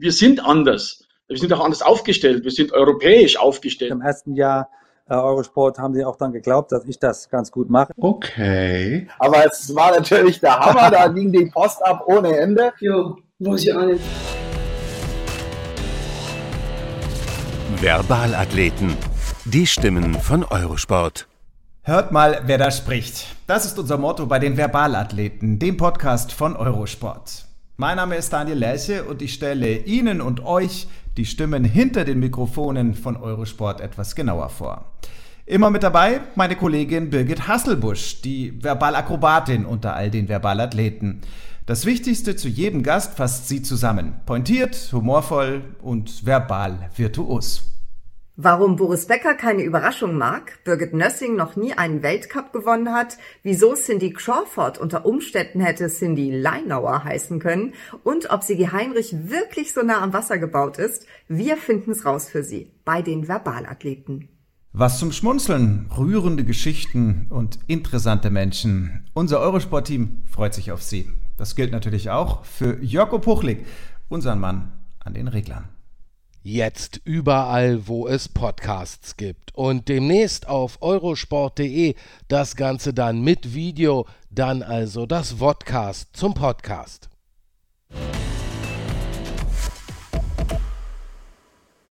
wir sind anders. Wir sind auch anders aufgestellt. Wir sind europäisch aufgestellt. Im ersten Jahr äh, Eurosport haben sie auch dann geglaubt, dass ich das ganz gut mache. Okay. Aber es war natürlich der Hammer, da ging die Post ab ohne Ende. Jo, weiß ich auch nicht. Verbalathleten. Die Stimmen von Eurosport. Hört mal, wer da spricht. Das ist unser Motto bei den Verbalathleten, dem Podcast von Eurosport. Mein Name ist Daniel Lerche und ich stelle Ihnen und euch die Stimmen hinter den Mikrofonen von Eurosport etwas genauer vor. Immer mit dabei meine Kollegin Birgit Hasselbusch, die Verbalakrobatin unter all den Verbalathleten. Das Wichtigste zu jedem Gast fasst sie zusammen. Pointiert, humorvoll und verbal virtuos. Warum Boris Becker keine Überraschung mag, Birgit Nössing noch nie einen Weltcup gewonnen hat, wieso Cindy Crawford unter Umständen hätte Cindy Leinauer heißen können und ob Sigi Heinrich wirklich so nah am Wasser gebaut ist, wir finden's raus für Sie bei den Verbalathleten. Was zum Schmunzeln, rührende Geschichten und interessante Menschen. Unser Eurosport-Team freut sich auf Sie. Das gilt natürlich auch für Jörgo Puchlik, unseren Mann an den Reglern. Jetzt überall, wo es Podcasts gibt. Und demnächst auf eurosport.de das Ganze dann mit Video, dann also das Vodcast zum Podcast.